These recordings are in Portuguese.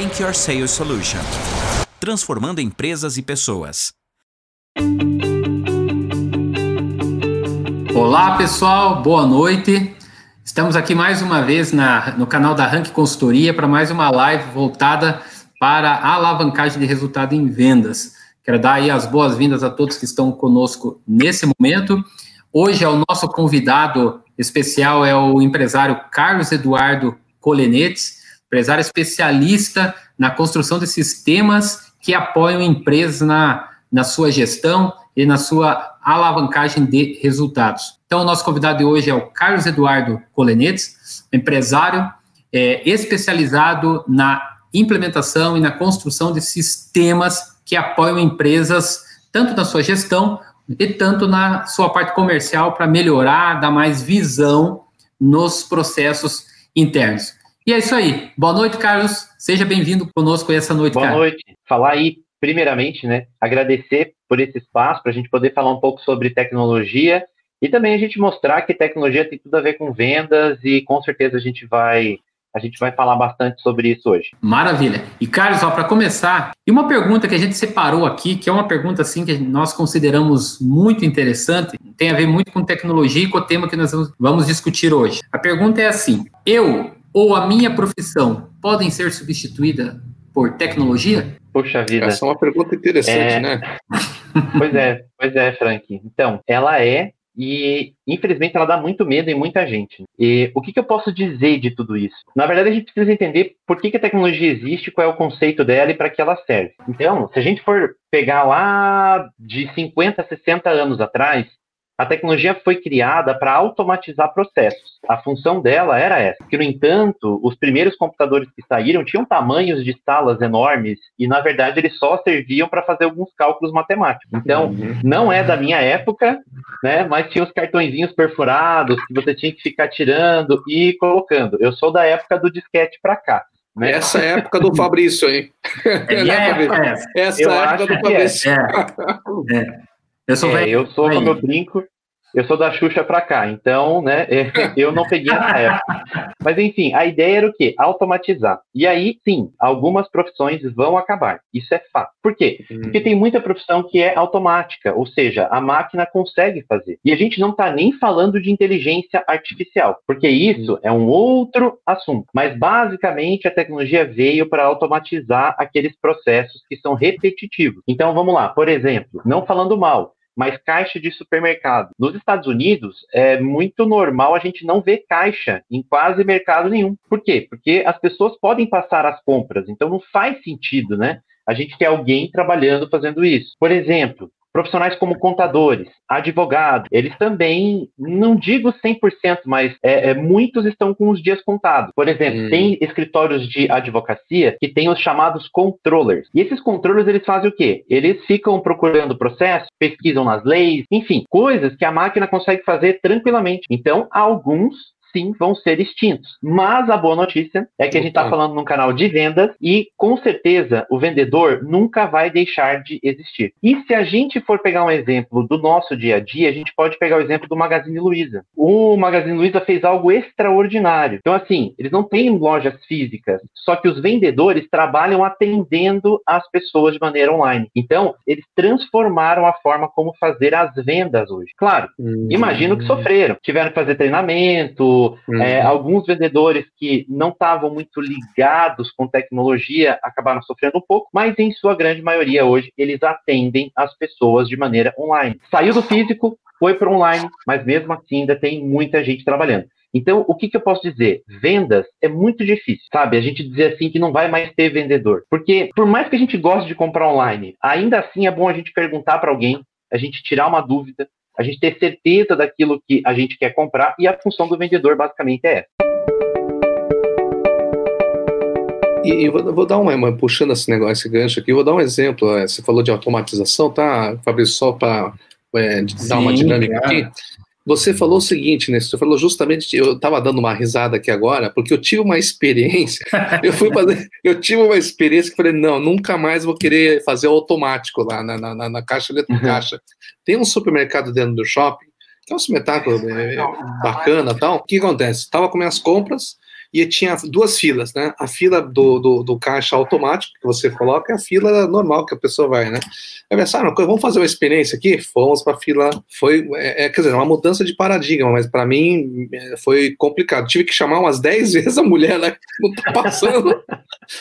Rank Your Sales Solution transformando empresas e pessoas. Olá pessoal, boa noite. Estamos aqui mais uma vez na, no canal da Rank Consultoria para mais uma live voltada para a alavancagem de resultado em vendas. Quero dar aí as boas-vindas a todos que estão conosco nesse momento. Hoje é o nosso convidado especial é o empresário Carlos Eduardo Colenetes, empresário especialista na construção de sistemas que apoiam empresas na, na sua gestão e na sua alavancagem de resultados. Então, o nosso convidado de hoje é o Carlos Eduardo Colenetes, empresário é, especializado na implementação e na construção de sistemas que apoiam empresas tanto na sua gestão e tanto na sua parte comercial para melhorar, dar mais visão nos processos internos. E é isso aí. Boa noite, Carlos. Seja bem-vindo conosco essa noite, Boa noite. Falar aí, primeiramente, né, agradecer por esse espaço para a gente poder falar um pouco sobre tecnologia e também a gente mostrar que tecnologia tem tudo a ver com vendas e com certeza a gente vai a gente vai falar bastante sobre isso hoje. Maravilha. E Carlos, para começar, e uma pergunta que a gente separou aqui, que é uma pergunta assim que nós consideramos muito interessante, tem a ver muito com tecnologia e com o tema que nós vamos discutir hoje. A pergunta é assim: eu ou a minha profissão podem ser substituídas por tecnologia? Puxa vida. Essa é uma pergunta interessante, é... né? pois é, pois é, Frank. Então, ela é e infelizmente ela dá muito medo em muita gente. E o que, que, eu posso dizer de tudo isso? Na verdade, a gente precisa entender por que, que a tecnologia existe, qual é o conceito dela e para que ela serve. Então, se a gente for pegar lá de 50, 60 anos atrás, a tecnologia foi criada para automatizar processos. A função dela era essa. Que, no entanto, os primeiros computadores que saíram tinham tamanhos de salas enormes e, na verdade, eles só serviam para fazer alguns cálculos matemáticos. Então, uhum. não é da minha época, né? Mas tinha os cartõezinhos perfurados que você tinha que ficar tirando e colocando. Eu sou da época do disquete para cá. Né? Essa é a época do Fabrício, hein? É, né, Fabrício? Essa é a época do é. Fabrício. É. é. Eu sou, é, eu sou como eu brinco, eu sou da Xuxa pra cá, então, né, eu não peguei na época. Mas enfim, a ideia era o quê? Automatizar. E aí, sim, algumas profissões vão acabar. Isso é fato. Por quê? Hum. Porque tem muita profissão que é automática, ou seja, a máquina consegue fazer. E a gente não está nem falando de inteligência artificial, porque isso é um outro assunto. Mas basicamente a tecnologia veio para automatizar aqueles processos que são repetitivos. Então vamos lá, por exemplo, não falando mal, mas caixa de supermercado. Nos Estados Unidos, é muito normal a gente não ver caixa em quase mercado nenhum. Por quê? Porque as pessoas podem passar as compras, então não faz sentido, né? A gente ter alguém trabalhando fazendo isso. Por exemplo, Profissionais como contadores, advogados, eles também, não digo 100%, mas é, é, muitos estão com os dias contados. Por exemplo, hum. tem escritórios de advocacia que têm os chamados controllers. E esses controllers, eles fazem o quê? Eles ficam procurando processos, pesquisam nas leis, enfim, coisas que a máquina consegue fazer tranquilamente. Então, alguns sim vão ser extintos. Mas a boa notícia é que a gente está falando num canal de vendas e com certeza o vendedor nunca vai deixar de existir. E se a gente for pegar um exemplo do nosso dia a dia, a gente pode pegar o exemplo do Magazine Luiza. O Magazine Luiza fez algo extraordinário. Então, assim, eles não têm lojas físicas, só que os vendedores trabalham atendendo as pessoas de maneira online. Então, eles transformaram a forma como fazer as vendas hoje. Claro, uhum. imagino que sofreram, tiveram que fazer treinamento, uhum. é, alguns vendedores que não estavam muito ligados com tecnologia acabaram sofrendo um pouco, mas em sua grande maioria hoje eles atendem as pessoas de maneira online. Saiu do físico, foi para online, mas mesmo assim ainda tem muita gente trabalhando. Então, o que, que, eu posso dizer? Vendas é muito difícil, sabe? A gente dizer assim que não vai mais ter vendedor. Porque, por mais que a gente goste de comprar online, ainda assim é bom a gente perguntar para alguém, a gente tirar uma dúvida, a gente ter certeza daquilo que a gente quer comprar e a função do vendedor basicamente é essa. E eu vou, vou dar uma, uma, puxando esse negócio, esse gancho aqui, vou dar um exemplo. É, você falou de automatização, tá, Fabrício, só para é, dar uma dinâmica aqui. Você falou o seguinte, né? Você falou justamente, eu estava dando uma risada aqui agora, porque eu tive uma experiência. eu fui fazer, eu tive uma experiência que falei, não, nunca mais vou querer fazer automático lá na, na, na caixa dentro uhum. caixa. Tem um supermercado dentro do shopping, que é um supermercado é, bacana tal. O que acontece? Estava com minhas compras, e tinha duas filas, né? A fila do, do, do caixa automático que você coloca e a fila normal que a pessoa vai, né? Aí pensaram, vamos fazer uma experiência aqui? Fomos para a fila, foi, é, é, quer dizer, uma mudança de paradigma, mas para mim é, foi complicado. Tive que chamar umas 10 vezes a mulher, né? Não tá passando,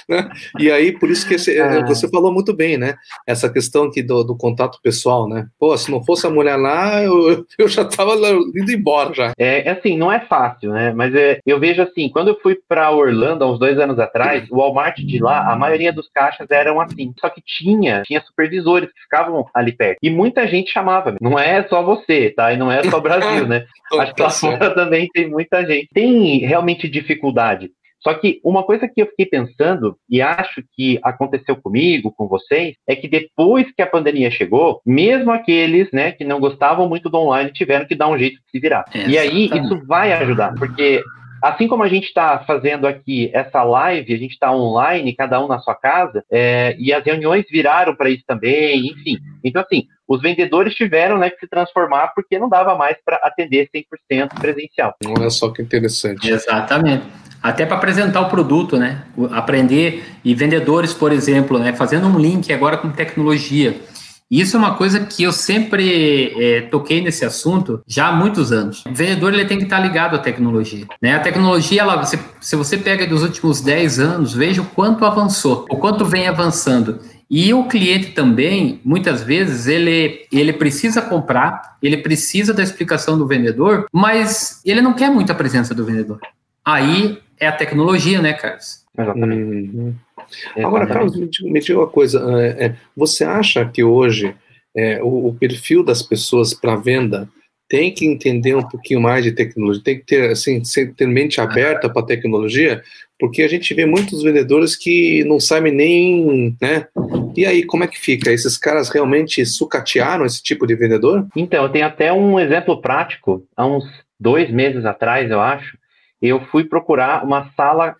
né? E aí, por isso que esse, ah. você falou muito bem, né? Essa questão aqui do, do, contato pessoal, né? Pô, se não fosse a mulher lá, eu, eu já tava indo embora já. É, é assim, não é fácil, né? Mas é, eu vejo assim, quando eu fui para Orlando há uns dois anos atrás, o Walmart de lá, a maioria dos caixas eram assim. Só que tinha, tinha supervisores que ficavam ali perto. E muita gente chamava. Não é só você, tá? E não é só o Brasil, né? Acho que lá fora também tem muita gente. Tem realmente dificuldade. Só que uma coisa que eu fiquei pensando, e acho que aconteceu comigo, com vocês, é que depois que a pandemia chegou, mesmo aqueles né, que não gostavam muito do online tiveram que dar um jeito de se virar. É, e aí isso vai ajudar, porque assim como a gente está fazendo aqui essa live, a gente está online, cada um na sua casa, é, e as reuniões viraram para isso também, enfim. Então, assim, os vendedores tiveram né, que se transformar porque não dava mais para atender 100% presencial. Olha só que interessante. Exatamente. Até para apresentar o produto, né? Aprender, e vendedores, por exemplo, né? fazendo um link agora com tecnologia. Isso é uma coisa que eu sempre é, toquei nesse assunto já há muitos anos. O vendedor ele tem que estar ligado à tecnologia. Né? A tecnologia, ela, se, se você pega dos últimos 10 anos, veja o quanto avançou, o quanto vem avançando. E o cliente também, muitas vezes, ele, ele precisa comprar, ele precisa da explicação do vendedor, mas ele não quer muita presença do vendedor. Aí é a tecnologia, né, Carlos? Exatamente. Hum. Agora, Carlos, me diga, me diga uma coisa. É, é, você acha que hoje é, o, o, perfil das pessoas para venda tem que entender um pouquinho mais de tecnologia, tem que ter, assim, ter mente aberta para a tecnologia? Porque a gente vê muitos vendedores que não sabem nem, né? E aí, como é que fica? Esses caras realmente sucatearam esse tipo de vendedor? Então, eu tenho até um exemplo prático. Há uns dois meses atrás, eu acho, eu fui procurar uma sala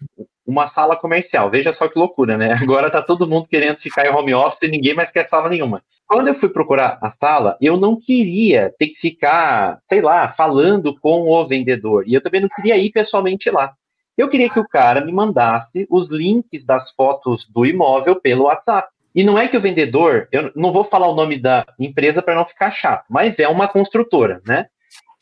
uma sala comercial. Veja só que loucura, né? Agora tá todo mundo querendo ficar em home office e ninguém mais quer sala nenhuma. Quando eu fui procurar a sala, eu não queria ter que ficar, sei lá, falando com o vendedor. E eu também não queria ir pessoalmente lá. Eu queria que o cara me mandasse os links das fotos do imóvel pelo WhatsApp. E não é que o vendedor, eu não vou falar o nome da empresa para não ficar chato, mas é uma construtora, né?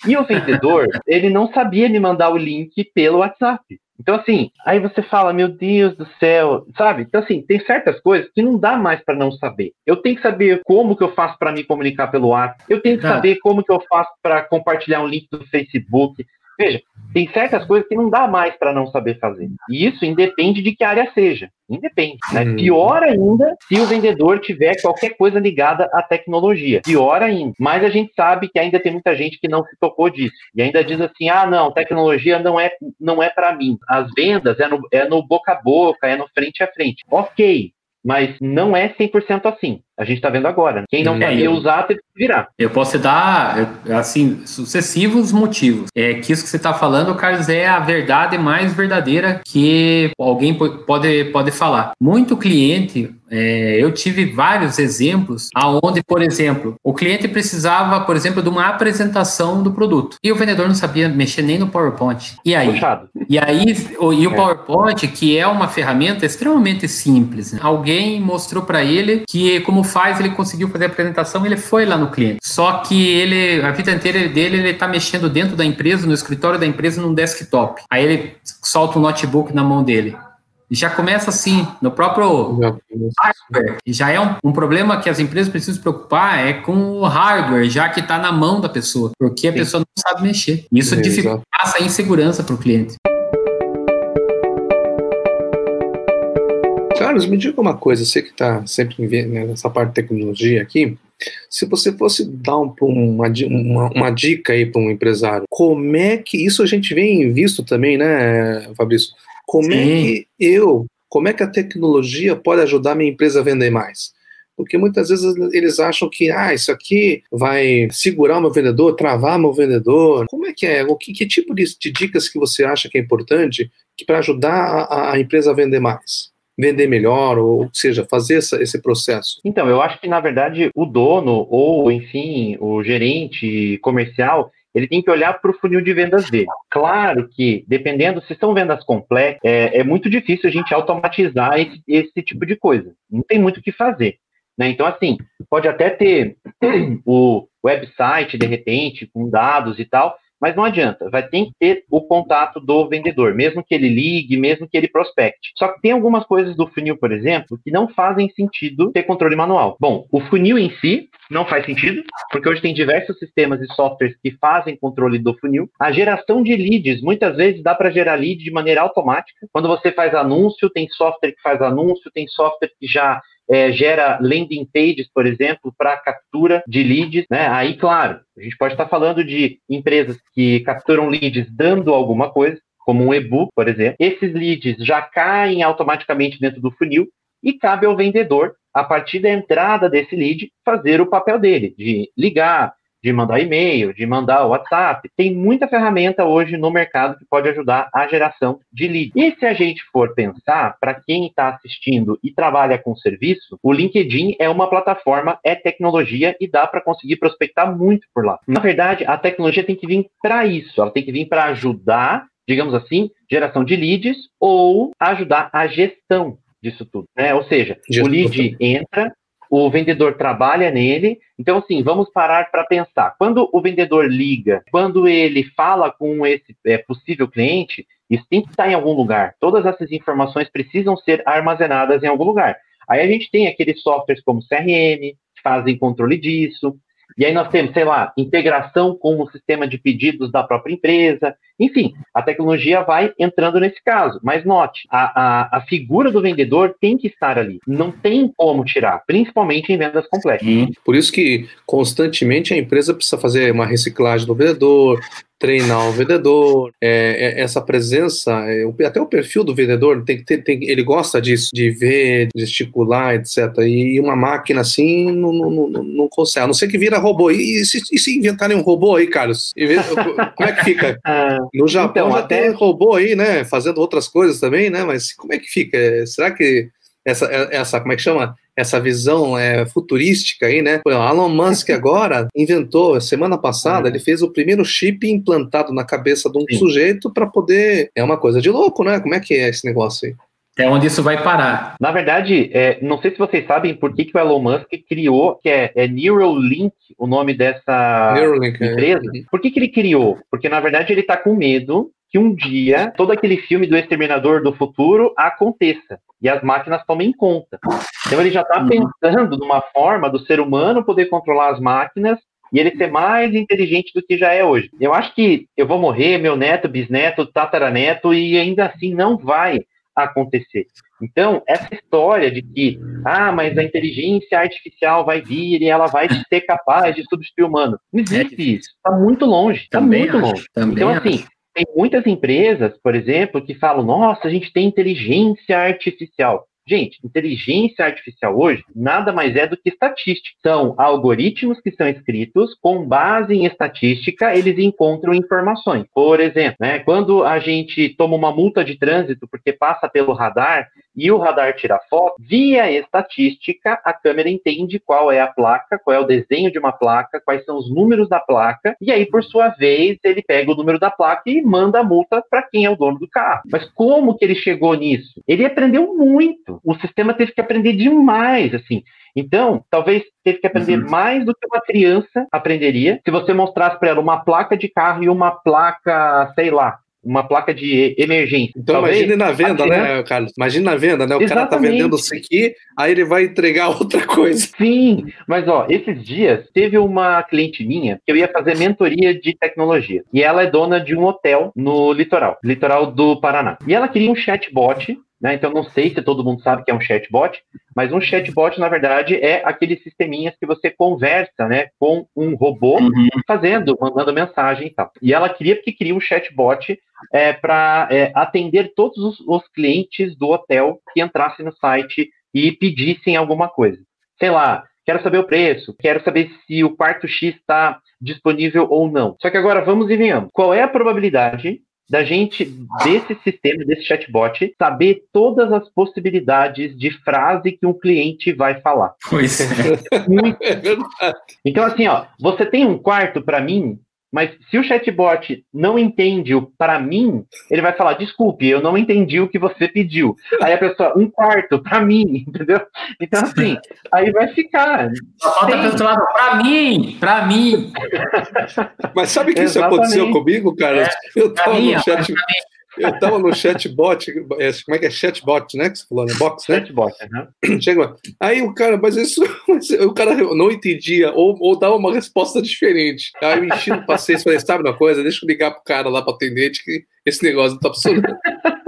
E o vendedor, ele não sabia me mandar o link pelo WhatsApp. Então, assim, aí você fala, meu Deus do céu, sabe? Então, assim, tem certas coisas que não dá mais para não saber. Eu tenho que saber como que eu faço para me comunicar pelo WhatsApp. Eu tenho que tá. saber como que eu faço para compartilhar um link do Facebook. Veja, tem certas coisas que não dá mais para não saber fazer. E isso independe de que área seja. Independe. Né? Hum. Pior ainda se o vendedor tiver qualquer coisa ligada à tecnologia. Pior ainda. Mas a gente sabe que ainda tem muita gente que não se tocou disso. E ainda diz assim: ah, não, tecnologia não é, não é para mim. As vendas é no, é no boca a boca, é no frente a frente. Ok, mas não é 100% assim. A gente está vendo agora. Quem não é, sabia usar, teve que virar. Eu posso dar, assim, sucessivos motivos. É que isso que você está falando, Carlos, é a verdade mais verdadeira que alguém pode, pode falar. Muito cliente, é, eu tive vários exemplos aonde, por exemplo, o cliente precisava, por exemplo, de uma apresentação do produto e o vendedor não sabia mexer nem no PowerPoint. E aí? Puxado. E aí, o, e o é. PowerPoint, que é uma ferramenta extremamente simples, né? alguém mostrou para ele que como faz, ele conseguiu fazer a apresentação, ele foi lá no cliente. Só que ele, a vida inteira dele, ele tá mexendo dentro da empresa, no escritório da empresa, num desktop. Aí ele solta um notebook na mão dele. E já começa assim, no próprio hardware. Já é um, um, problema que as empresas precisam se preocupar é com o hardware, já que está na mão da pessoa, porque a Sim. pessoa não sabe mexer. Isso é, dificulta a insegurança para o cliente. Carlos, me diga uma coisa, você que está sempre né, nessa parte de tecnologia aqui, se você fosse dar um, uma, uma, uma, dica aí para um empresário, como é que isso a gente vem visto também, né, Fabrício? Como Sim. é que eu, como é que a tecnologia pode ajudar a minha empresa a vender mais? Porque muitas vezes eles acham que, ah, isso aqui vai segurar o meu vendedor, travar meu vendedor. Como é que é? O que, que tipo de, de, dicas que você acha que é importante para ajudar a, a empresa a vender mais? Vender melhor, ou seja, fazer essa, esse processo? Então, eu acho que, na verdade, o dono, ou, enfim, o gerente comercial, ele tem que olhar para o funil de vendas dele. Claro que, dependendo, se são vendas complexas, é, é muito difícil a gente automatizar esse, esse tipo de coisa. Não tem muito o que fazer. Né? Então, assim, pode até ter o website, de repente, com dados e tal, mas não adianta, vai ter que ter o contato do vendedor, mesmo que ele ligue, mesmo que ele prospecte. Só que tem algumas coisas do funil, por exemplo, que não fazem sentido ter controle manual. Bom, o funil em si não faz sentido, porque hoje tem diversos sistemas e softwares que fazem controle do funil. A geração de leads, muitas vezes dá para gerar lead de maneira automática. Quando você faz anúncio, tem software que faz anúncio, tem software que já é, gera landing pages, por exemplo, para captura de leads. Né? Aí, claro, a gente pode estar falando de empresas que capturam leads dando alguma coisa, como um e-book, por exemplo. Esses leads já caem automaticamente dentro do funil e cabe ao vendedor, a partir da entrada desse lead, fazer o papel dele, de ligar, de mandar e-mail, de mandar WhatsApp. Tem muita ferramenta hoje no mercado que pode ajudar a geração de lead. E se a gente for pensar, para quem está assistindo e trabalha com serviço, o LinkedIn é uma plataforma, é tecnologia e dá para conseguir prospectar muito por lá. Na verdade, a tecnologia tem que vir para isso, ela tem que vir para ajudar, digamos assim, geração de leads ou ajudar a gestão disso tudo. Né? Ou seja, o lead entra, o vendedor trabalha nele. Então, assim, vamos parar para pensar. Quando o vendedor liga, quando ele fala com esse é, possível cliente, isso tem que estar em algum lugar. Todas essas informações precisam ser armazenadas em algum lugar. Aí a gente tem aqueles softwares como CRM, que fazem controle disso. E aí nós temos, sei lá, integração com o sistema de pedidos da própria empresa. Enfim, a tecnologia vai entrando nesse caso. Mas note, a, a, a figura do vendedor tem que estar ali. Não tem como tirar, principalmente em vendas complexas. Hum. Por isso que constantemente a empresa precisa fazer uma reciclagem do vendedor, treinar o vendedor, é, é, essa presença, é, até o perfil do vendedor tem que ter, tem, ele gosta disso, de ver, gesticular, etc. E uma máquina assim não, não, não, não consegue, a não ser que vira robô. E, e, se, e se inventarem um robô aí, Carlos? Como é que fica? No Japão então, até... tem robô aí, né? Fazendo outras coisas também, né? Mas como é que fica? Será que essa, essa como é que chama? essa visão é, futurística aí, né? O Elon Musk agora inventou, semana passada, uhum. ele fez o primeiro chip implantado na cabeça de um Sim. sujeito para poder. É uma coisa de louco, né? Como é que é esse negócio aí? É onde isso vai parar. Na verdade, é, não sei se vocês sabem por que, que o Elon Musk criou, que é, é Neuralink, o nome dessa Neuralink, é. empresa. É. Por que, que ele criou? Porque, na verdade, ele está com medo que um dia todo aquele filme do Exterminador do Futuro aconteça e as máquinas tomem conta. Então ele já está uhum. pensando numa forma do ser humano poder controlar as máquinas e ele ser mais inteligente do que já é hoje. Eu acho que eu vou morrer, meu neto, bisneto, tataraneto, e ainda assim não vai acontecer. Então, essa história de que, ah, mas a inteligência artificial vai vir e ela vai ser capaz de substituir o humano. Não existe é isso. Está muito longe. Está muito acho, longe. Então, assim, acho. tem muitas empresas, por exemplo, que falam, nossa, a gente tem inteligência artificial. Gente, inteligência artificial hoje nada mais é do que estatística. São algoritmos que são escritos com base em estatística, eles encontram informações. Por exemplo, né, quando a gente toma uma multa de trânsito porque passa pelo radar e o radar tira foto, via estatística, a câmera entende qual é a placa, qual é o desenho de uma placa, quais são os números da placa, e aí, por sua vez, ele pega o número da placa e manda a multa para quem é o dono do carro. Mas como que ele chegou nisso? Ele aprendeu muito o sistema teve que aprender demais, assim. Então, talvez teve que aprender uhum. mais do que uma criança aprenderia se você mostrasse para ela uma placa de carro e uma placa, sei lá, uma placa de emergência. Então Talvez, imagine na venda, né, Carlos? Imagine na venda, né? O Exatamente. cara tá vendendo isso aqui, aí ele vai entregar outra coisa. Sim, mas ó, esses dias teve uma cliente minha que eu ia fazer mentoria de tecnologia. E ela é dona de um hotel no litoral, litoral do Paraná. E ela queria um chatbot né? Então, não sei se todo mundo sabe que é um chatbot, mas um chatbot, na verdade, é aqueles sisteminhas que você conversa né, com um robô uhum. fazendo, mandando mensagem e tal. E ela queria que queria um chatbot é, para é, atender todos os, os clientes do hotel que entrassem no site e pedissem alguma coisa. Sei lá, quero saber o preço, quero saber se o quarto X está disponível ou não. Só que agora vamos e venhamos. Qual é a probabilidade da gente, desse sistema, desse chatbot, saber todas as possibilidades de frase que um cliente vai falar. Pois é. é verdade. Então, assim, ó, você tem um quarto para mim Mas se o chatbot não entende o para mim, ele vai falar: desculpe, eu não entendi o que você pediu. Aí a pessoa, um quarto para mim, entendeu? Então, assim, aí vai ficar. Só falta Tem... lado, para mim, para mim. Mas sabe que isso aconteceu comigo, cara? É, eu tava no chat. Eu estava no chatbot, é, como é que é chatbot, né? Que você falou, né? Box, né? Chatbot, uhum. Chega, aí o cara, mas isso, mas o cara não entendia, ou, ou dava uma resposta diferente. Aí eu enchi no passeio e falei, sabe uma coisa? Deixa eu ligar pro cara lá, pro atendente, que esse negócio não tá funcionando.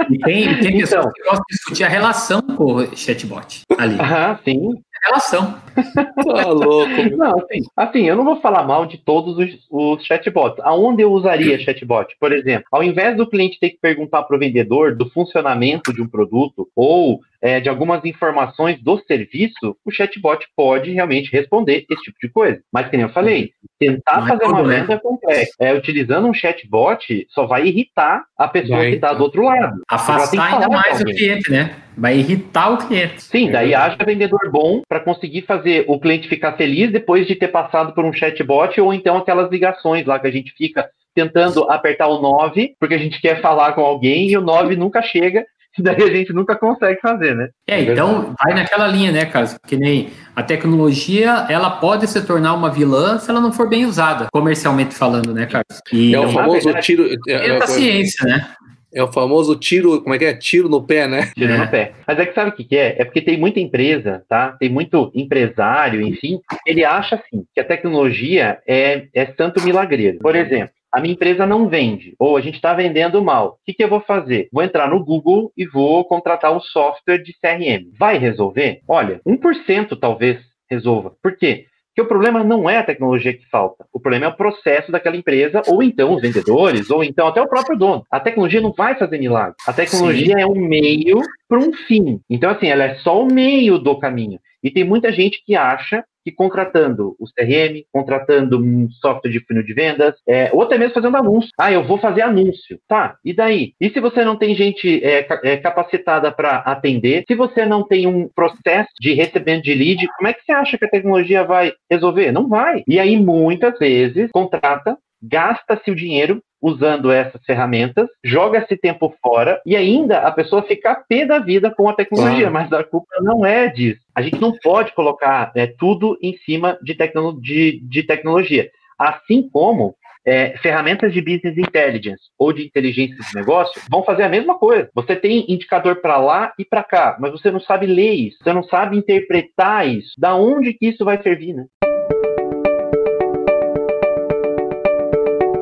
E tem, tem pessoas então, que gostam de discutir a relação com o chatbot ali. Ah, sim relação. Tá louco. Não, assim, assim, eu não vou falar mal de todos os, os chatbots. Aonde eu usaria chatbot? Por exemplo, ao invés do cliente ter que perguntar para o vendedor do funcionamento de um produto ou é, de algumas informações do serviço, o chatbot pode realmente responder esse tipo de coisa. Mas, como eu falei, tentar é fazer uma né? venda é complexo. É, utilizando um chatbot só vai irritar a pessoa vai, que está do outro lado. Afastar ainda mais o cliente, né? Vai irritar o cliente. Sim, daí haja vendedor bom para conseguir fazer o cliente ficar feliz depois de ter passado por um chatbot ou então aquelas ligações lá que a gente fica tentando apertar o 9 porque a gente quer falar com alguém e o 9 nunca chega daí a gente nunca consegue fazer, né? É, então vai naquela linha, né, Carlos? Que nem a tecnologia, ela pode se tornar uma vilã se ela não for bem usada, comercialmente falando, né, Carlos? E é o famoso verdade, tiro. É, é, é, ciência, né? É o famoso tiro, como é que é? Tiro no pé, né? Tiro é. no pé. Mas é que sabe o que, que é? É porque tem muita empresa, tá? Tem muito empresário, enfim, ele acha assim que a tecnologia é, é santo milagreiro. Por exemplo, a minha empresa não vende, ou a gente está vendendo mal. O que, que eu vou fazer? Vou entrar no Google e vou contratar um software de CRM. Vai resolver? Olha, 1% talvez resolva. Por quê? Porque o problema não é a tecnologia que falta, o problema é o processo daquela empresa, ou então os vendedores, ou então até o próprio dono. A tecnologia não vai fazer milagre. A tecnologia Sim. é um meio para um fim. Então, assim, ela é só o meio do caminho. E tem muita gente que acha que contratando o CRM, contratando um software de funil de vendas, é, ou até mesmo fazendo anúncio. Ah, eu vou fazer anúncio. Tá, e daí? E se você não tem gente é, é, capacitada para atender? Se você não tem um processo de recebimento de lead, como é que você acha que a tecnologia vai resolver? Não vai. E aí, muitas vezes, contrata gasta-se o dinheiro usando essas ferramentas, joga esse tempo fora e ainda a pessoa fica pé da vida com a tecnologia, mas a culpa não é disso. A gente não pode colocar é, tudo em cima de, tecno de, de tecnologia. Assim como é, ferramentas de business intelligence ou de inteligência de negócio vão fazer a mesma coisa. Você tem indicador para lá e para cá, mas você não sabe ler isso, você não sabe interpretar isso. Da onde que isso vai servir, né?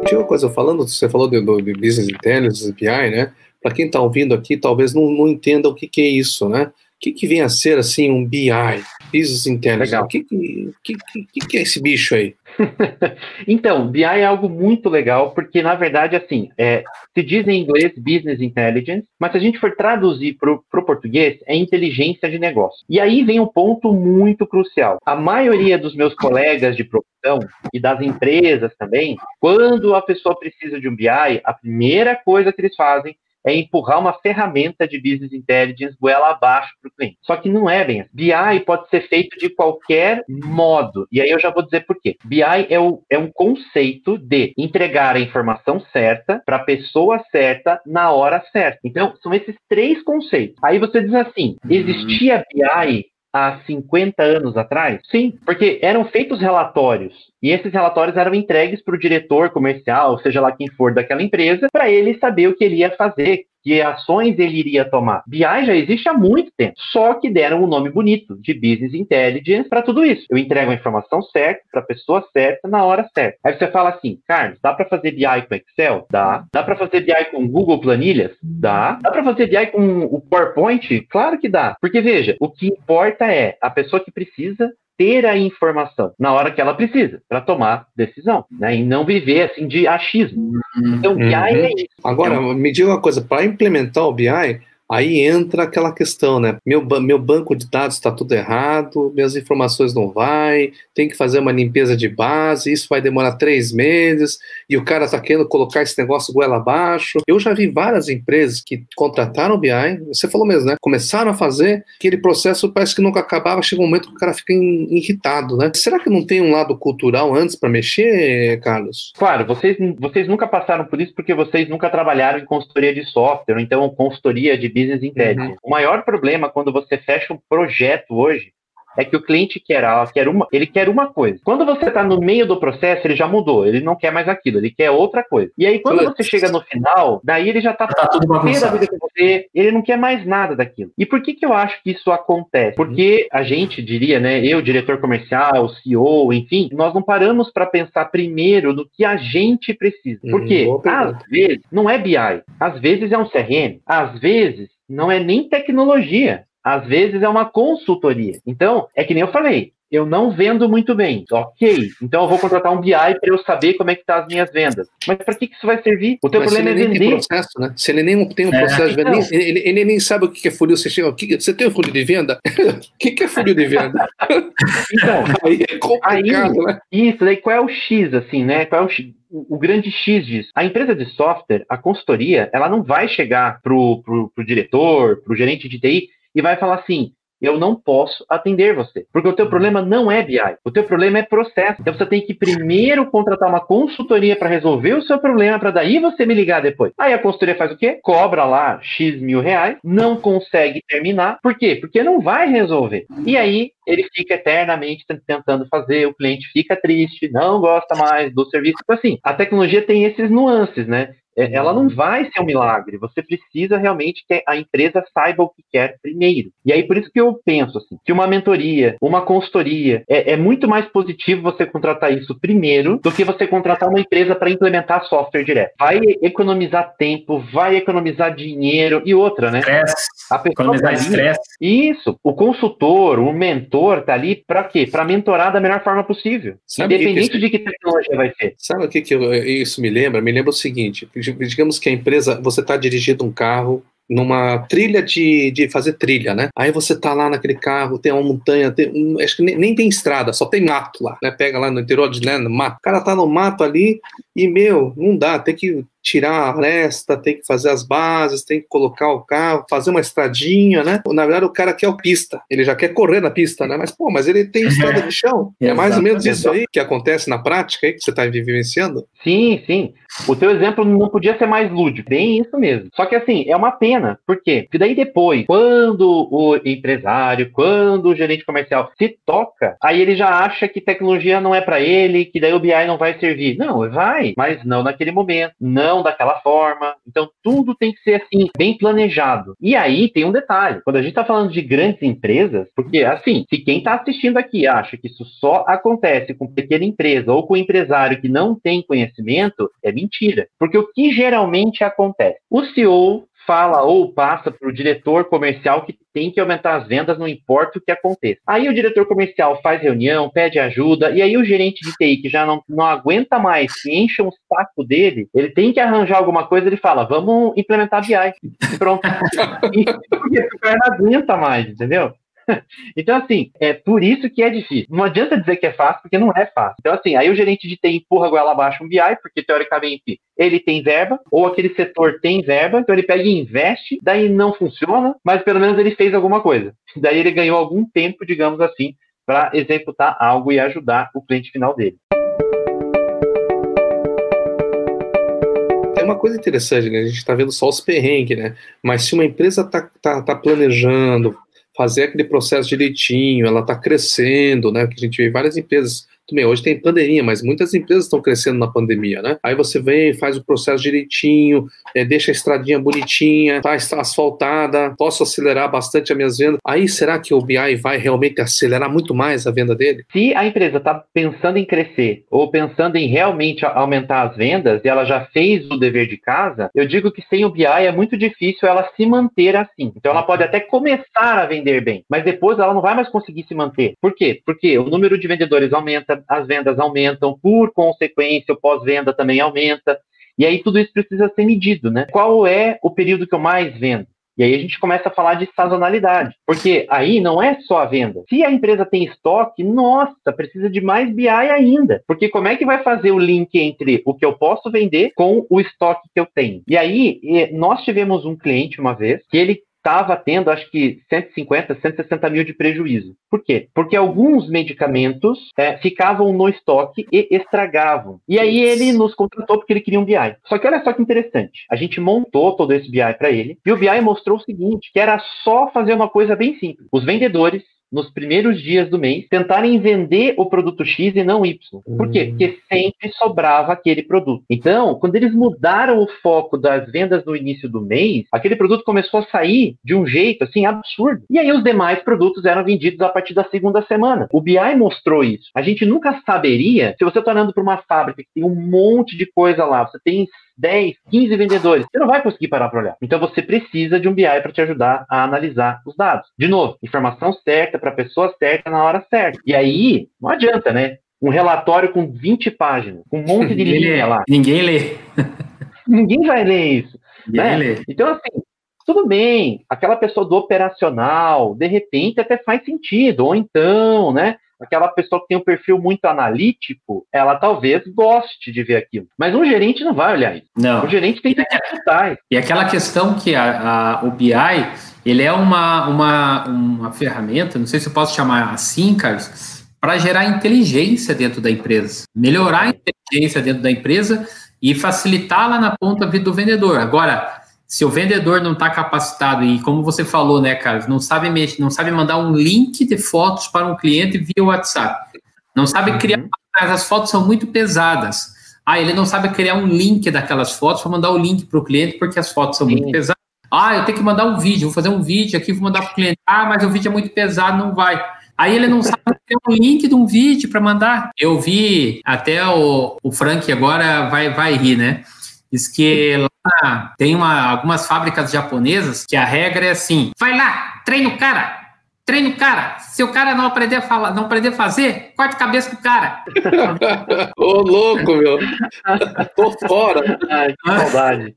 Tinha uma coisa falando, você falou de, de Business Intelligence, BI, né? Para quem está ouvindo aqui, talvez não, não entenda o que, que é isso, né? O que, que vem a ser assim um BI, Business Intelligence? Legal. O que, que, que, que é esse bicho aí? então, BI é algo muito legal, porque na verdade, assim, é, se diz em inglês Business Intelligence, mas se a gente for traduzir para o português, é inteligência de negócio. E aí vem um ponto muito crucial. A maioria dos meus colegas de profissão e das empresas também, quando a pessoa precisa de um BI, a primeira coisa que eles fazem é empurrar uma ferramenta de business intelligence goela abaixo para o cliente. Só que não é bem assim. BI pode ser feito de qualquer modo. E aí eu já vou dizer por quê. BI é, o, é um conceito de entregar a informação certa para a pessoa certa na hora certa. Então, são esses três conceitos. Aí você diz assim: existia BI há 50 anos atrás? Sim, porque eram feitos relatórios e esses relatórios eram entregues para o diretor comercial, seja lá quem for daquela empresa, para ele saber o que ele ia fazer, que ações ele iria tomar. BI já existe há muito tempo, só que deram um nome bonito de Business Intelligence para tudo isso. Eu entrego a informação certa para a pessoa certa na hora certa. Aí você fala assim, Carlos, dá para fazer BI com Excel? Dá. Dá para fazer BI com Google Planilhas? Dá. Dá para fazer BI com o PowerPoint? Claro que dá. Porque veja, o que importa é a pessoa que precisa ter a informação na hora que ela precisa para tomar decisão, né? E não viver assim de achismo. Então, BI uhum. é isso. Agora, é um... me diga uma coisa, para implementar o BI, Aí entra aquela questão, né? Meu, meu banco de dados está tudo errado, minhas informações não vai, tem que fazer uma limpeza de base, isso vai demorar três meses, e o cara está querendo colocar esse negócio goela abaixo. Eu já vi várias empresas que contrataram o BI, você falou mesmo, né? Começaram a fazer, aquele processo parece que nunca acabava, chega um momento que o cara fica irritado, né? Será que não tem um lado cultural antes para mexer, Carlos? Claro, vocês, vocês nunca passaram por isso porque vocês nunca trabalharam em consultoria de software, então consultoria de business intelligence. Uhum. O maior problema quando você fecha um projeto hoje é que o cliente quer, quer uma, ele quer uma coisa. Quando você está no meio do processo, ele já mudou, ele não quer mais aquilo, ele quer outra coisa. E aí, quando você chega no final, daí ele já está tá tudo da vida com você, ele não quer mais nada daquilo. E por que, que eu acho que isso acontece? Porque a gente diria, né, eu, diretor comercial, CEO, enfim, nós não paramos para pensar primeiro no que a gente precisa. Hum, Porque, às vezes, não é BI, às vezes é um CRM, às vezes não é nem tecnologia. Às vezes é uma consultoria. Então, é que nem eu falei, eu não vendo muito bem. Ok, então eu vou contratar um BI para eu saber como é que tá as minhas vendas. Mas para que, que isso vai servir? O teu Mas problema é vender. Tem processo, né? Se ele nem tem um é. processo de venda, então, ele, ele, nem sabe o que é funil. Você chega, você tem um funil de venda? O que, que é funil de venda? então, aí é complicado, aí, né? Isso, daí qual é o X, assim, né? Qual é o X? o, grande X disso. A empresa de software, a consultoria, ela não vai chegar pro, pro, pro diretor, pro gerente de TI e vai falar assim: eu não posso atender você. Porque o teu problema não é BI, o teu problema é processo. Então você tem que primeiro contratar uma consultoria para resolver o seu problema, para daí você me ligar depois. Aí a consultoria faz o quê? Cobra lá X mil reais, não consegue terminar. Por quê? Porque não vai resolver. E aí ele fica eternamente tentando fazer, o cliente fica triste, não gosta mais do serviço. Então, assim, a tecnologia tem esses nuances, né? É, ela não vai ser um milagre. Você precisa realmente que a empresa saiba o que quer primeiro. E aí, por isso que eu penso assim, que uma mentoria, uma consultoria, é, é muito mais positivo você contratar isso primeiro do que você contratar uma empresa para implementar software direto. Vai economizar tempo, vai economizar dinheiro e outra, né? Estresse. A pessoa economizar tá estresse. Isso. O consultor, o mentor tá ali para quê? Para mentorar da melhor forma possível. Sabe independente que que... de que tecnologia vai ser. Sabe o que, que eu, isso me lembra? Me lembra o seguinte: digamos que a empresa, você está dirigindo um carro numa trilha de, de fazer trilha, né? Aí você tá lá naquele carro, tem uma montanha, tem um, acho que nem, nem, tem estrada, só tem mato lá, né? Pega lá no interior de né, no mato. O cara tá no mato ali e, meu, não dá, tem que tirar a aresta, tem que fazer as bases, tem que colocar o carro, fazer uma estradinha, né? Na verdade, o cara quer o pista, ele já quer correr na pista, né? Mas, pô, mas ele tem estrada de chão. é mais ou menos isso aí que acontece na prática aí, que você está vivenciando? Sim, sim. O teu exemplo não podia ser mais lúdico. Bem isso mesmo. Só que, assim, é uma pena. Por quê? Porque daí depois, quando o empresário, quando o gerente comercial se toca, aí ele já acha que tecnologia não é para ele, que daí o BI não vai servir. Não, vai, mas não naquele momento, não daquela forma. Então, tudo tem que ser assim, bem planejado. E aí tem um detalhe: quando a gente está falando de grandes empresas, porque assim, se quem está assistindo aqui acha que isso só acontece com pequena empresa ou com empresário que não tem conhecimento, é mentira. Porque o que geralmente acontece? O CEO fala ou passa para o diretor comercial que tem que aumentar as vendas, não importa o que aconteça. Aí o diretor comercial faz reunião, pede ajuda, e aí o gerente de TI, que já não, não aguenta mais, que enche um saco dele, ele tem que arranjar alguma coisa, ele fala, vamos implementar BI. Pronto. Porque o cara não aguenta mais, entendeu? então, assim, é por isso que é difícil. Não adianta dizer que é fácil, porque não é fácil. Então, assim, aí o gerente de TI empurra a goela abaixo um BI, porque teoricamente ele tem verba, ou aquele setor tem verba, então ele pega e investe, daí não funciona, mas pelo menos ele fez alguma coisa. Daí ele ganhou algum tempo, digamos assim, para executar algo e ajudar o cliente final dele. É uma coisa interessante, né? A gente está vendo só os perrengues, né? Mas se uma empresa está tá, tá planejando, fazer aquele processo direitinho, ela está crescendo, né? Que a gente vê várias empresas também hoje tem pandemia, mas muitas empresas estão crescendo na pandemia, né? Aí você vem, faz o processo direitinho, é, deixa a estradinha bonitinha, faz asfaltada, posso acelerar bastante as minhas vendas. Aí será que o BI vai realmente acelerar muito mais a venda dele? Se a empresa está pensando em crescer ou pensando em realmente aumentar as vendas e ela já fez o dever de casa, eu digo que sem o BI é muito difícil ela se manter assim. Então ela pode até começar a vender bem, mas depois ela não vai mais conseguir se manter. Por quê? Porque o número de vendedores aumenta, as vendas aumentam, por consequência, o pós-venda também aumenta. E aí tudo isso precisa ser medido, né? Qual é o período que eu mais vendo? E aí a gente começa a falar de sazonalidade, porque aí não é só a venda. Se a empresa tem estoque, nossa, precisa de mais BI ainda, porque como é que vai fazer o link entre o que eu posso vender com o estoque que eu tenho? E aí nós tivemos um cliente uma vez que ele estava tendo, acho que 150, 160 mil de prejuízo. Por quê? Porque alguns medicamentos é, ficavam no estoque e estragavam. E aí ele nos contratou porque ele queria um BI. Só que olha só que interessante. A gente montou todo esse BI para ele e o BI mostrou o seguinte, que era só fazer uma coisa bem simples. Os vendedores nos primeiros dias do mês, tentarem vender o produto X e não Y. Por quê? Porque hum. sempre sobrava aquele produto. Então, quando eles mudaram o foco das vendas no início do mês, aquele produto começou a sair de um jeito assim absurdo. E aí os demais produtos eram vendidos a partir da segunda semana. O BI mostrou isso. A gente nunca saberia se você está olhando para uma fábrica que tem um monte de coisa lá, você tem 10, 15 vendedores. Você não vai conseguir parar para olhar. Então você precisa de um BI para te ajudar a analisar os dados. De novo, informação certa para a pessoa certa na hora certa. E aí, não adianta, né? Um relatório com 20 páginas, com um monte de linha lá. Ninguém lê. Ninguém vai ler isso. Ninguém né? lê. Então, assim, tudo bem, aquela pessoa do operacional, de repente até faz sentido, ou então, né? Aquela pessoa que tem um perfil muito analítico, ela talvez goste de ver aquilo. Mas um gerente não vai olhar isso. Não. O gerente tem que executar. E aquela questão que a, a, o BI, ele é uma, uma, uma ferramenta, não sei se eu posso chamar assim, Carlos, para gerar inteligência dentro da empresa. Melhorar a inteligência dentro da empresa e facilitar lá na ponta a vida do vendedor. Agora, se o vendedor não está capacitado e como você falou, né, Carlos, não sabe mexer, não sabe mandar um link de fotos para um cliente via WhatsApp, não sabe uhum. criar, as fotos são muito pesadas. Ah, ele não sabe criar um link daquelas fotos para mandar o link para o cliente porque as fotos são Sim. muito pesadas. Ah, eu tenho que mandar um vídeo, vou fazer um vídeo aqui, vou mandar para o cliente. Ah, mas o vídeo é muito pesado, não vai. Aí ele não sabe criar um link de um vídeo para mandar. Eu vi até o, o Frank agora vai, vai rir, né? Diz que lá tem uma, algumas fábricas japonesas que a regra é assim: vai lá, treina o cara, treina o cara. Se o cara não aprender a falar, não aprender a fazer, corta a cabeça do cara. Ô, louco, meu. Tô fora. Ai, que saudade.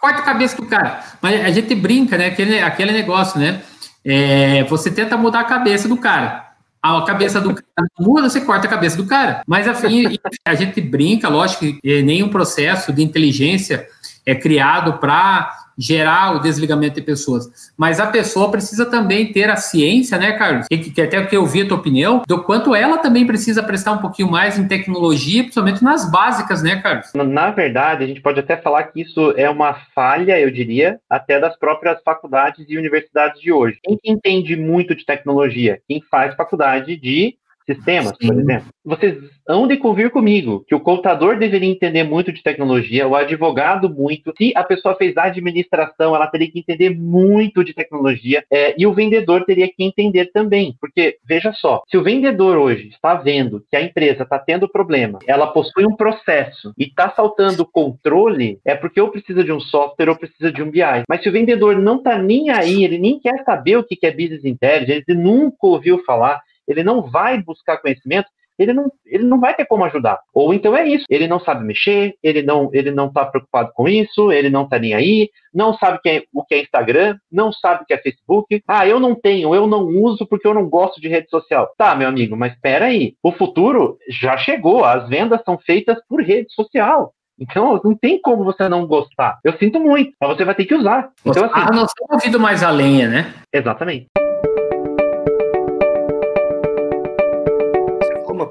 Corta a cabeça do cara. Mas a gente brinca, né? Aquele, aquele negócio, né? É, você tenta mudar a cabeça do cara a cabeça do cara muda, você corta a cabeça do cara. Mas afim, a gente brinca, lógico que nenhum processo de inteligência é criado para gerar o desligamento de pessoas. Mas a pessoa precisa também ter a ciência, né, Carlos? Que, que até que eu vi a tua opinião, do quanto ela também precisa prestar um pouquinho mais em tecnologia, principalmente nas básicas, né, Carlos? Na verdade, a gente pode até falar que isso é uma falha, eu diria, até das próprias faculdades e universidades de hoje. Quem entende muito de tecnologia? Quem faz faculdade de sistemas, por exemplo. Vocês hão de convir comigo que o contador deveria entender muito de tecnologia, o advogado muito. Se a pessoa fez administração, ela teria que entender muito de tecnologia é, e o vendedor teria que entender também. Porque, veja só, se o vendedor hoje está vendo que a empresa está tendo problema, ela possui um processo e está faltando controle, é porque ou precisa de um software ou precisa de um BI. Mas se o vendedor não está nem aí, ele nem quer saber o que é business intelligence, ele nunca ouviu falar, ele não vai buscar conhecimento, ele não, ele não vai ter como ajudar. Ou então é isso, ele não sabe mexer, ele não ele não está preocupado com isso, ele não está nem aí, não sabe que é, o que é Instagram, não sabe o que é Facebook. Ah, eu não tenho, eu não uso porque eu não gosto de rede social. Tá, meu amigo, mas espera aí, o futuro já chegou, as vendas são feitas por rede social. Então, não tem como você não gostar. Eu sinto muito, mas você vai ter que usar. Então, assim, ah, não tem ouvido mais a lenha, né? Exatamente.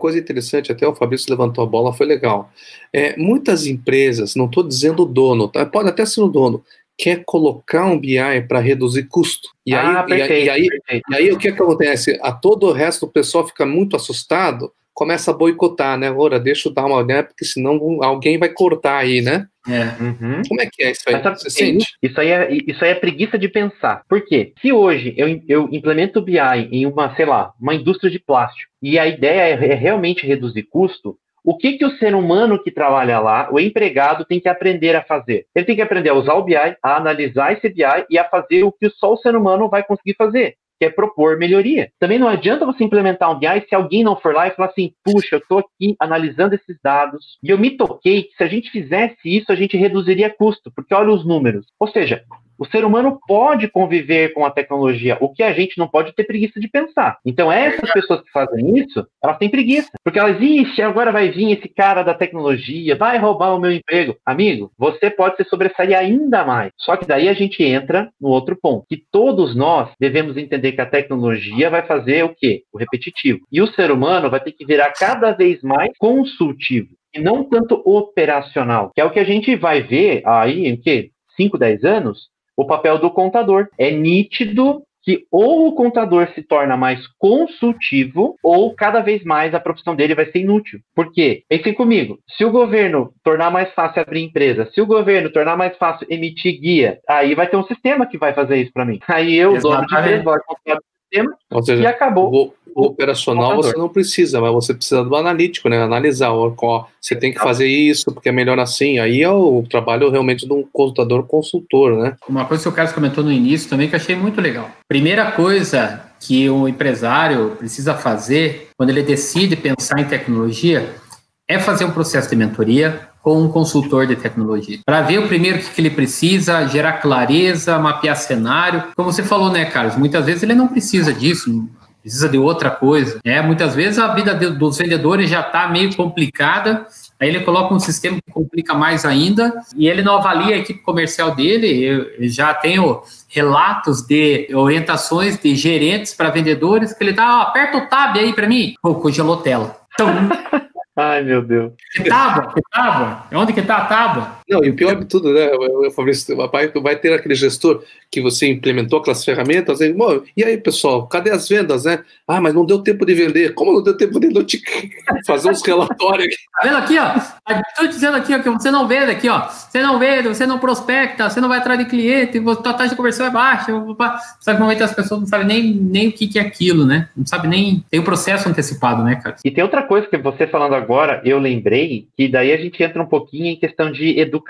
Coisa interessante, até o Fabrício levantou a bola, foi legal. É, muitas empresas, não estou dizendo o dono, tá? pode até ser o dono, quer colocar um BI para reduzir custo. E aí, ah, perfeito, e, aí, e aí o que, que acontece? A todo o resto do pessoal fica muito assustado, começa a boicotar, né? Ora, deixa eu dar uma olhada, porque senão alguém vai cortar aí, né? É. Uhum. Como é que é isso aí? Você sente? Isso aí, é, isso aí é preguiça de pensar. Por quê? Se hoje eu, eu implemento o BI em uma, sei lá, uma indústria de plástico, e a ideia é, é realmente reduzir custo, o que, que o ser humano que trabalha lá, o empregado, tem que aprender a fazer? Ele tem que aprender a usar o BI, a analisar esse BI e a fazer o que só o ser humano vai conseguir fazer, que é propor melhoria. Também não adianta você implementar um BI se alguém não for lá e falar assim, puxa, eu estou aqui analisando esses dados e eu me toquei que se a gente fizesse isso, a gente reduziria custo, porque olha os números. Ou seja, O ser humano pode conviver com a tecnologia. O que a gente não pode ter preguiça de pensar. Então, essas pessoas que fazem isso, elas têm preguiça. Porque elas, ixi, agora vai vir esse cara da tecnologia, vai roubar o meu emprego. Amigo, você pode se sobressair ainda mais. Só que daí a gente entra no outro ponto, que todos nós devemos entender que a tecnologia vai fazer o quê? O repetitivo. E o ser humano vai ter que virar cada vez mais consultivo e não tanto operacional, que é o que a gente vai ver aí em que 5, 10 anos, o papel do contador. É nítido que ou o contador se torna mais consultivo ou cada vez mais a profissão dele vai ser inútil. Por quê? Pensem comigo, se o governo tornar mais fácil abrir empresa, se o governo tornar mais fácil emitir guia, aí vai ter um sistema que vai fazer isso para mim. Aí eu, dono de empresa, sistema Ou seja, e acabou. O, o operacional você não precisa, mas você precisa do analítico, né? Analisar, ó, você tem que fazer isso porque é melhor assim. Aí é o trabalho realmente de um consultador consultor, né? Uma coisa que o Carlos comentou no início também que eu achei muito legal. Primeira coisa que o empresário precisa fazer quando ele decide pensar em tecnologia é fazer um processo de mentoria, com um consultor de tecnologia. Para ver o primeiro que, que ele precisa, gerar clareza, mapear cenário. Como você falou, né, Carlos? Muitas vezes ele não precisa disso, precisa de outra coisa. Né? Muitas vezes a vida dos vendedores já está meio complicada, aí ele coloca um sistema que complica mais ainda, e ele não avalia a equipe comercial dele. Eu, já tenho relatos de orientações de gerentes para vendedores que ele dá, ah, aperta o tab aí para mim. Pô, congelou tela. Então, Ai, meu Deus. Que tábua? Que tábua? Onde que tá a tábua? Não, e o pior de tudo, né, Fabrício, papai vai ter aquele gestor que você implementou aquelas ferramentas, e, e aí, pessoal, cadê as vendas, né? Ah, mas não deu tempo de vender. Como não deu tempo de vender? te fazer uns relatórios aqui. Tá vendo aqui, ó? Estou dizendo aqui, ó, que você não vende aqui, ó. Você não vende, você não prospecta, você não vai atrás de cliente, a tua taxa de conversão é baixa. Sabe, momento as pessoas não sabem nem, nem o que, que é aquilo, né? Não sabe nem. Tem o um processo antecipado, né, cara? E tem outra coisa que você falando agora, eu lembrei, que daí a gente entra um pouquinho em questão de educação,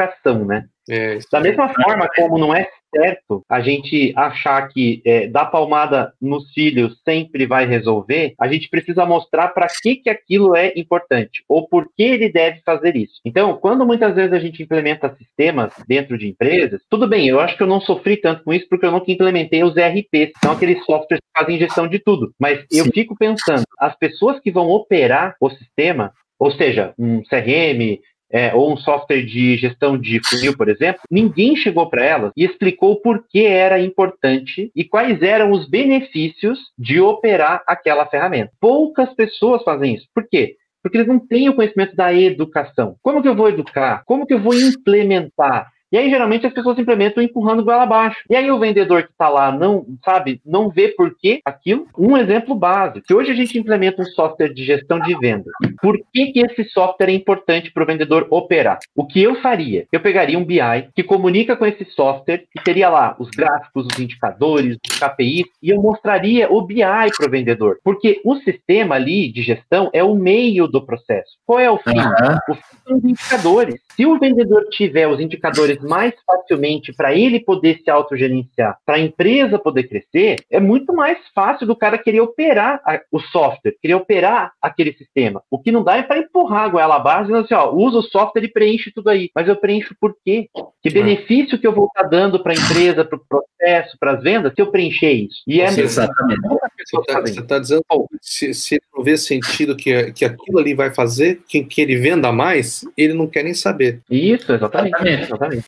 né? É, da mesma forma como não é certo a gente achar que é, dar palmada nos filhos sempre vai resolver, a gente precisa mostrar para que, que aquilo é importante ou por que ele deve fazer isso. Então, quando muitas vezes a gente implementa sistemas dentro de empresas, tudo bem, eu acho que eu não sofri tanto com isso porque eu nunca implementei os ERPs, são aqueles softwares que fazem gestão de tudo. Mas Sim. eu fico pensando, as pessoas que vão operar o sistema, ou seja, um CRM, é, ou um software de gestão de funil, por exemplo, ninguém chegou para elas e explicou por que era importante e quais eram os benefícios de operar aquela ferramenta. Poucas pessoas fazem isso. Por quê? Porque eles não têm o conhecimento da educação. Como que eu vou educar? Como que eu vou implementar? E aí, geralmente, as pessoas implementam empurrando goela abaixo. E aí, o vendedor que está lá não, sabe, não vê por que aquilo. Um exemplo básico. Se hoje a gente implementa um software de gestão de vendas, por que, que esse software é importante para o vendedor operar? O que eu faria? Eu pegaria um BI que comunica com esse software, que teria lá os gráficos, os indicadores, os KPIs, e eu mostraria o BI para o vendedor. Porque o sistema ali de gestão é o meio do processo. Qual é o fim? Uhum. O fim são os indicadores. Se o vendedor tiver os indicadores mais facilmente para ele poder se autogerenciar, para a empresa poder crescer, é muito mais fácil do cara querer operar a, o software, querer operar aquele sistema. O que não dá é para empurrar a goela abaixo, dizendo assim, ó, usa o software e preenche tudo aí. Mas eu preencho por quê? Que é. benefício que eu vou estar dando para a empresa, para o processo, para as vendas, se eu preencher isso? E é Exatamente. Você está tá dizendo, se, se ele não vê sentido que, que aquilo ali vai fazer, que, que ele venda mais, ele não quer nem saber. Isso, exatamente. exatamente.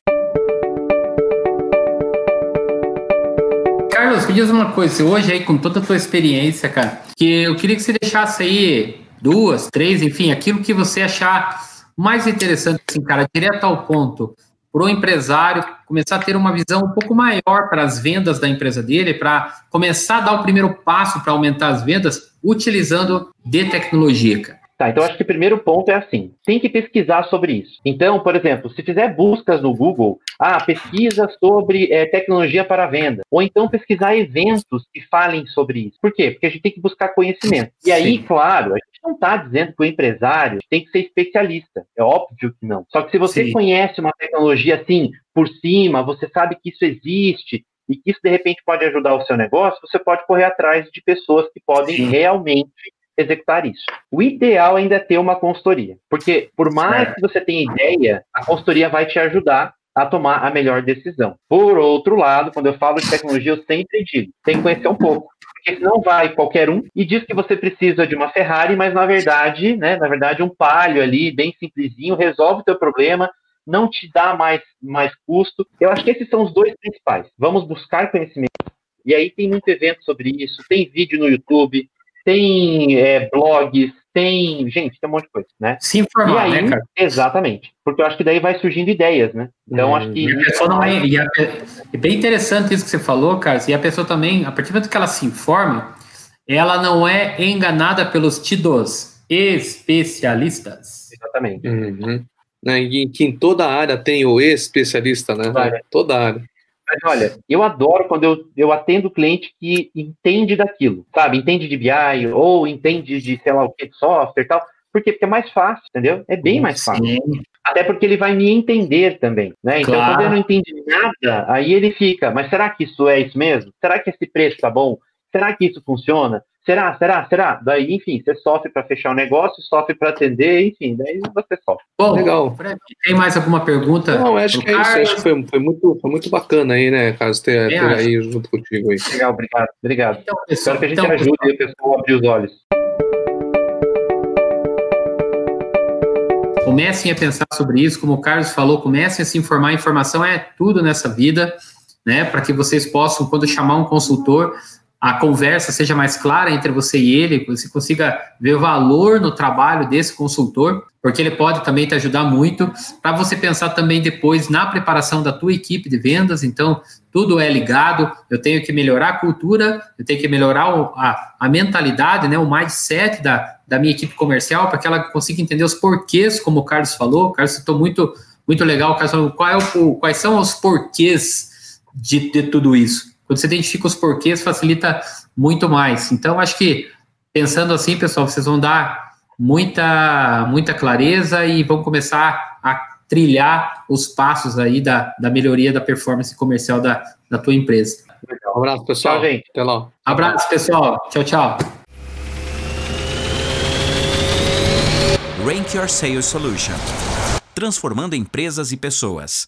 Carlos, me diz uma coisa, hoje aí com toda a tua experiência, cara, que eu queria que você deixasse aí duas, três, enfim, aquilo que você achar mais interessante, assim, cara, direto ao ponto, para o empresário começar a ter uma visão um pouco maior para as vendas da empresa dele, para começar a dar o primeiro passo para aumentar as vendas utilizando de tecnologia, cara. Tá, então acho que o primeiro ponto é assim: tem que pesquisar sobre isso. Então, por exemplo, se fizer buscas no Google, ah, pesquisa sobre é, tecnologia para venda, ou então pesquisar eventos que falem sobre isso. Por quê? Porque a gente tem que buscar conhecimento. E aí, Sim. claro, a gente não está dizendo que o empresário tem que ser especialista. É óbvio que não. Só que se você Sim. conhece uma tecnologia assim por cima, você sabe que isso existe, e que isso de repente pode ajudar o seu negócio, você pode correr atrás de pessoas que podem Sim. realmente executar isso. O ideal ainda é ter uma consultoria, porque por mais que você tenha ideia, a consultoria vai te ajudar a tomar a melhor decisão. Por outro lado, quando eu falo de tecnologia, eu sempre digo, tem que conhecer um pouco. Porque senão vai qualquer um e diz que você precisa de uma Ferrari, mas na verdade, né, na verdade um Palio ali, bem simplesinho, resolve o teu problema, não te dá mais, mais custo. Eu acho que esses são os dois principais. Vamos buscar conhecimento. E aí tem muito evento sobre isso, tem vídeo no YouTube, tem é, blogs, tem. Gente, tem um monte de coisa, né? Se informar, aí, né, cara? Exatamente. Porque eu acho que daí vai surgindo ideias, né? Então hum, acho que. E a pessoa não é. E a, é bem interessante isso que você falou, cara. E a pessoa também, a partir do momento que ela se informa, ela não é enganada pelos tidos especialistas. Exatamente. Uhum. Né, em que em toda área tem o especialista, né? Toda área. Mas olha, eu adoro quando eu, eu atendo cliente que entende daquilo, sabe? Entende de BI ou entende de, sei lá o que, software e tal. Por quê? Porque é mais fácil, entendeu? É bem mais fácil. Sim. Até porque ele vai me entender também, né? Então, claro. quando ele não entende nada, aí ele fica, mas será que isso é isso mesmo? Será que esse preço tá bom? Será que isso funciona? Será, será, será? Daí, enfim, você sofre para fechar o negócio, sofre para atender, enfim, daí você sofre. Bom, legal. Tem mais alguma pergunta? Não, acho que é isso. Acho que foi, foi, muito, foi muito bacana aí, né, Carlos, ter, ter aí junto contigo aí. Legal, obrigado, obrigado. Então, pessoal, Espero que a gente então, ajude pessoal. a pessoa a abrir os olhos. Comecem a pensar sobre isso, como o Carlos falou, comecem a se informar. Informação é tudo nessa vida, né? Para que vocês possam, quando chamar um consultor, a conversa seja mais clara entre você e ele, você consiga ver o valor no trabalho desse consultor, porque ele pode também te ajudar muito, para você pensar também depois na preparação da tua equipe de vendas, então tudo é ligado, eu tenho que melhorar a cultura, eu tenho que melhorar a, a mentalidade, né, o mindset da, da minha equipe comercial, para que ela consiga entender os porquês, como o Carlos falou, o Carlos citou muito, muito legal, o Carlos falou, qual é o, quais são os porquês de, de tudo isso. Quando você identifica os porquês, facilita muito mais. Então, acho que pensando assim, pessoal, vocês vão dar muita, muita clareza e vão começar a trilhar os passos aí da, da melhoria da performance comercial da, da tua empresa. Um abraço, pessoal. Tchau, gente. Até lá. Abraço, pessoal. Tchau, tchau. Rank Your Sales Solution transformando empresas e pessoas.